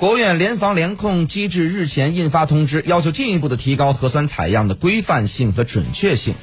国务院联防联控机制日前印发通知要求进一步的提高核酸采样的规范性和准确性。